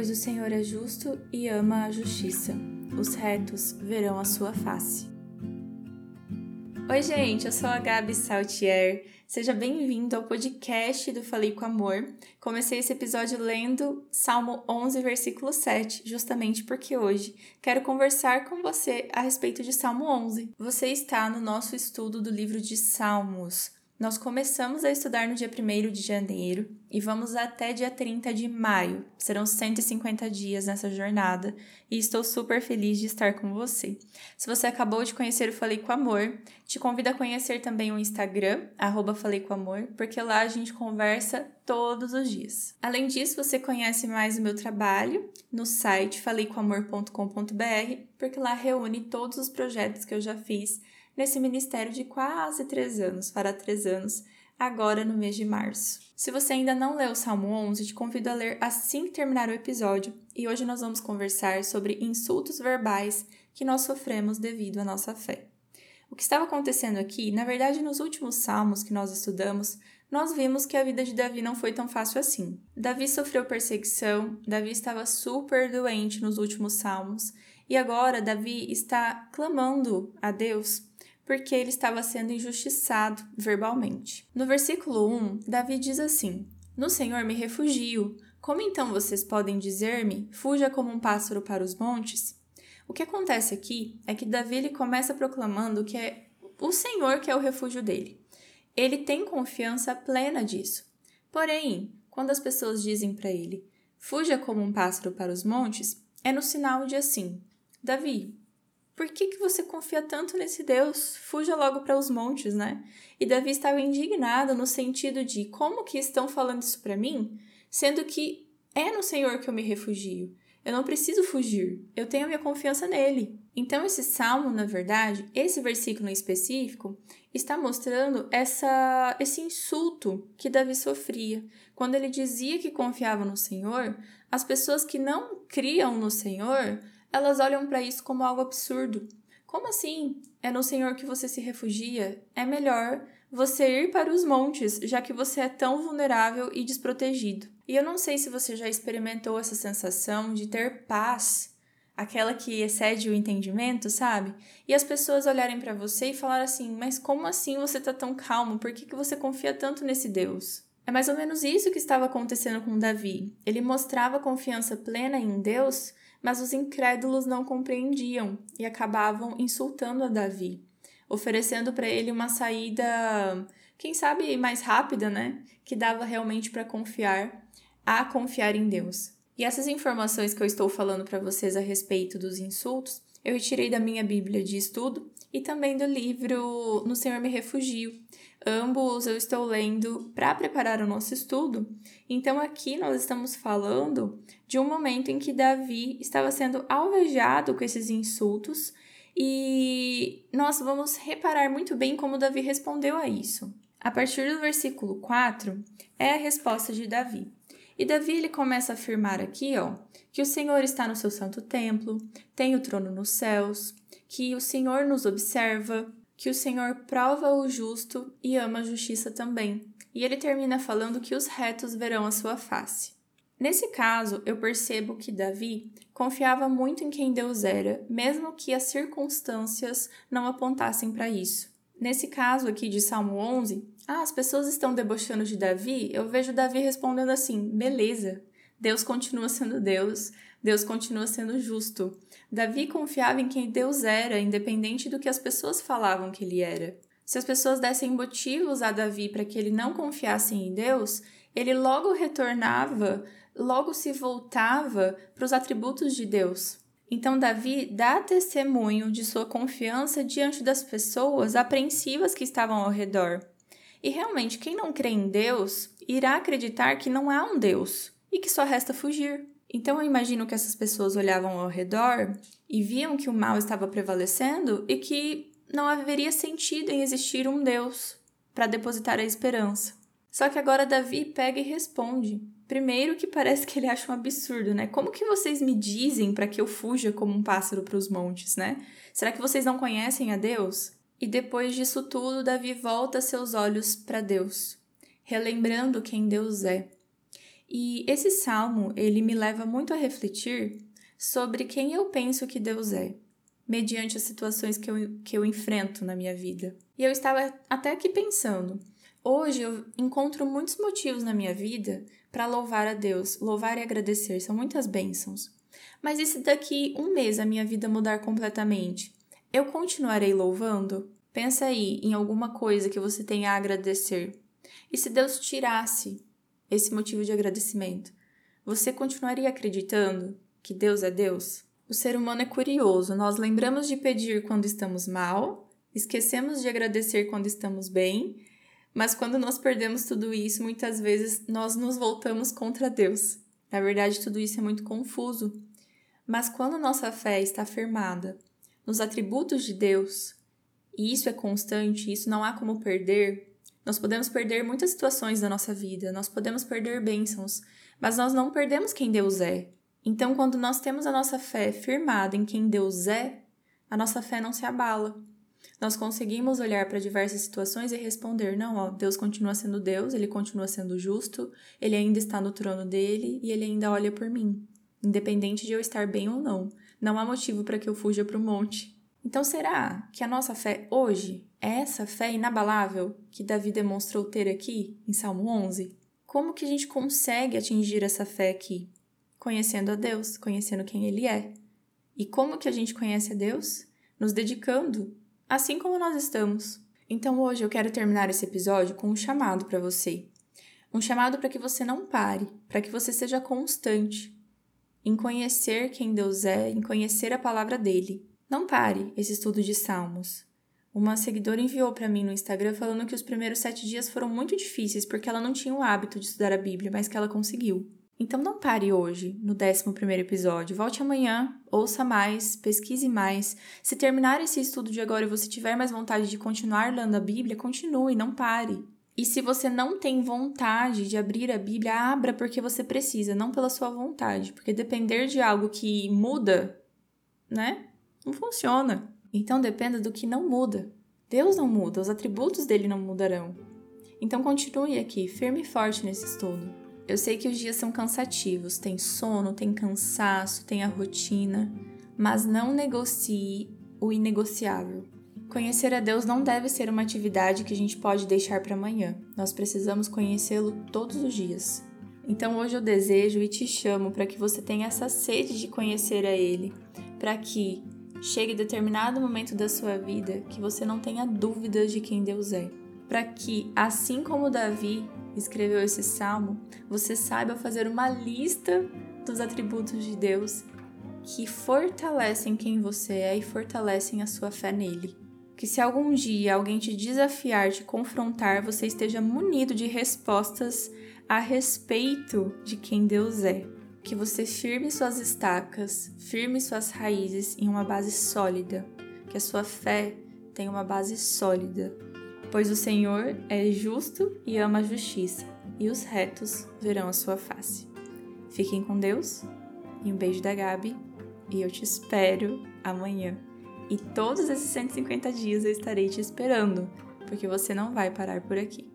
Pois o Senhor é justo e ama a justiça. Os retos verão a sua face. Oi, gente, eu sou a Gabi Saltier. Seja bem-vindo ao podcast do Falei com Amor. Comecei esse episódio lendo Salmo 11, versículo 7, justamente porque hoje quero conversar com você a respeito de Salmo 11. Você está no nosso estudo do livro de Salmos. Nós começamos a estudar no dia 1 de janeiro e vamos até dia 30 de maio. Serão 150 dias nessa jornada e estou super feliz de estar com você. Se você acabou de conhecer o Falei com Amor, te convido a conhecer também o Instagram, arroba Falei com Amor, porque lá a gente conversa todos os dias. Além disso, você conhece mais o meu trabalho no site faleicomamor.com.br, porque lá reúne todos os projetos que eu já fiz nesse ministério de quase três anos, fará três anos, agora no mês de março. Se você ainda não leu o Salmo 11, te convido a ler assim que terminar o episódio, e hoje nós vamos conversar sobre insultos verbais que nós sofremos devido à nossa fé. O que estava acontecendo aqui, na verdade, nos últimos salmos que nós estudamos, nós vimos que a vida de Davi não foi tão fácil assim. Davi sofreu perseguição, Davi estava super doente nos últimos salmos, e agora Davi está clamando a Deus porque ele estava sendo injustiçado verbalmente. No versículo 1, Davi diz assim: No Senhor me refugio. Como então vocês podem dizer-me, fuja como um pássaro para os montes? O que acontece aqui é que Davi ele começa proclamando que é o Senhor que é o refúgio dele. Ele tem confiança plena disso. Porém, quando as pessoas dizem para ele, fuja como um pássaro para os montes, é no sinal de assim: Davi, por que, que você confia tanto nesse Deus? Fuja logo para os montes, né? E Davi estava indignado no sentido de como que estão falando isso para mim, sendo que é no Senhor que eu me refugio. Eu não preciso fugir, eu tenho a minha confiança nele. Então, esse salmo, na verdade, esse versículo em específico, está mostrando essa, esse insulto que Davi sofria. Quando ele dizia que confiava no Senhor, as pessoas que não criam no Senhor elas olham para isso como algo absurdo. Como assim? É no Senhor que você se refugia? É melhor você ir para os montes, já que você é tão vulnerável e desprotegido. E eu não sei se você já experimentou essa sensação de ter paz, aquela que excede o entendimento, sabe? E as pessoas olharem para você e falar assim: "Mas como assim você tá tão calmo? Por que, que você confia tanto nesse Deus?" É mais ou menos isso que estava acontecendo com Davi. Ele mostrava confiança plena em Deus, mas os incrédulos não compreendiam e acabavam insultando a Davi, oferecendo para ele uma saída, quem sabe mais rápida, né? Que dava realmente para confiar, a confiar em Deus. E essas informações que eu estou falando para vocês a respeito dos insultos, eu retirei da minha Bíblia de estudo e também do livro No Senhor Me Refugio, Ambos eu estou lendo para preparar o nosso estudo. Então, aqui nós estamos falando de um momento em que Davi estava sendo alvejado com esses insultos e nós vamos reparar muito bem como Davi respondeu a isso. A partir do versículo 4 é a resposta de Davi. E Davi ele começa a afirmar aqui, ó, que o Senhor está no seu santo templo, tem o trono nos céus, que o Senhor nos observa, que o Senhor prova o justo e ama a justiça também. E ele termina falando que os retos verão a sua face. Nesse caso, eu percebo que Davi confiava muito em quem Deus era, mesmo que as circunstâncias não apontassem para isso. Nesse caso aqui de Salmo 11, ah, as pessoas estão debochando de Davi, eu vejo Davi respondendo assim: beleza, Deus continua sendo Deus, Deus continua sendo justo. Davi confiava em quem Deus era, independente do que as pessoas falavam que ele era. Se as pessoas dessem motivos a Davi para que ele não confiasse em Deus, ele logo retornava, logo se voltava para os atributos de Deus. Então, Davi dá testemunho de sua confiança diante das pessoas apreensivas que estavam ao redor. E realmente, quem não crê em Deus irá acreditar que não há um Deus e que só resta fugir. Então eu imagino que essas pessoas olhavam ao redor e viam que o mal estava prevalecendo e que não haveria sentido em existir um Deus para depositar a esperança. Só que agora Davi pega e responde. Primeiro que parece que ele acha um absurdo, né? Como que vocês me dizem para que eu fuja como um pássaro para os montes, né? Será que vocês não conhecem a Deus? E depois disso tudo, Davi volta seus olhos para Deus, relembrando quem Deus é. E esse salmo, ele me leva muito a refletir sobre quem eu penso que Deus é, mediante as situações que eu, que eu enfrento na minha vida. E eu estava até aqui pensando, hoje eu encontro muitos motivos na minha vida para louvar a Deus, louvar e agradecer, são muitas bênçãos. Mas e se daqui um mês a minha vida mudar completamente? Eu continuarei louvando? Pensa aí em alguma coisa que você tenha a agradecer. E se Deus tirasse esse motivo de agradecimento, você continuaria acreditando que Deus é Deus? O ser humano é curioso, nós lembramos de pedir quando estamos mal, esquecemos de agradecer quando estamos bem, mas quando nós perdemos tudo isso, muitas vezes nós nos voltamos contra Deus. Na verdade, tudo isso é muito confuso. Mas quando nossa fé está firmada nos atributos de Deus, e isso é constante, isso não há como perder, nós podemos perder muitas situações da nossa vida, nós podemos perder bênçãos, mas nós não perdemos quem Deus é. Então, quando nós temos a nossa fé firmada em quem Deus é, a nossa fé não se abala. Nós conseguimos olhar para diversas situações e responder: não, ó, Deus continua sendo Deus, ele continua sendo justo, ele ainda está no trono dele e ele ainda olha por mim, independente de eu estar bem ou não. Não há motivo para que eu fuja para o monte. Então, será que a nossa fé hoje é essa fé inabalável que Davi demonstrou ter aqui em Salmo 11? Como que a gente consegue atingir essa fé aqui? Conhecendo a Deus, conhecendo quem Ele é. E como que a gente conhece a Deus? Nos dedicando, assim como nós estamos. Então hoje eu quero terminar esse episódio com um chamado para você. Um chamado para que você não pare, para que você seja constante em conhecer quem Deus é, em conhecer a palavra dele. Não pare esse estudo de Salmos. Uma seguidora enviou para mim no Instagram falando que os primeiros sete dias foram muito difíceis porque ela não tinha o hábito de estudar a Bíblia, mas que ela conseguiu. Então não pare hoje, no 11 episódio. Volte amanhã, ouça mais, pesquise mais. Se terminar esse estudo de agora e você tiver mais vontade de continuar lendo a Bíblia, continue, não pare. E se você não tem vontade de abrir a Bíblia, abra porque você precisa, não pela sua vontade. Porque depender de algo que muda, né? Não funciona. Então dependa do que não muda. Deus não muda, os atributos dele não mudarão. Então continue aqui, firme e forte nesse estudo. Eu sei que os dias são cansativos, tem sono, tem cansaço, tem a rotina, mas não negocie o inegociável. Conhecer a Deus não deve ser uma atividade que a gente pode deixar para amanhã. Nós precisamos conhecê-lo todos os dias. Então hoje eu desejo e te chamo para que você tenha essa sede de conhecer a Ele, para que chegue determinado momento da sua vida que você não tenha dúvidas de quem Deus é. Para que, assim como Davi escreveu esse salmo, você saiba fazer uma lista dos atributos de Deus que fortalecem quem você é e fortalecem a sua fé nele. Que se algum dia alguém te desafiar, te confrontar, você esteja munido de respostas a respeito de quem Deus é que você firme suas estacas, firme suas raízes em uma base sólida, que a sua fé tenha uma base sólida, pois o Senhor é justo e ama a justiça, e os retos verão a sua face. Fiquem com Deus e um beijo da Gabi, e eu te espero amanhã. E todos esses 150 dias eu estarei te esperando, porque você não vai parar por aqui.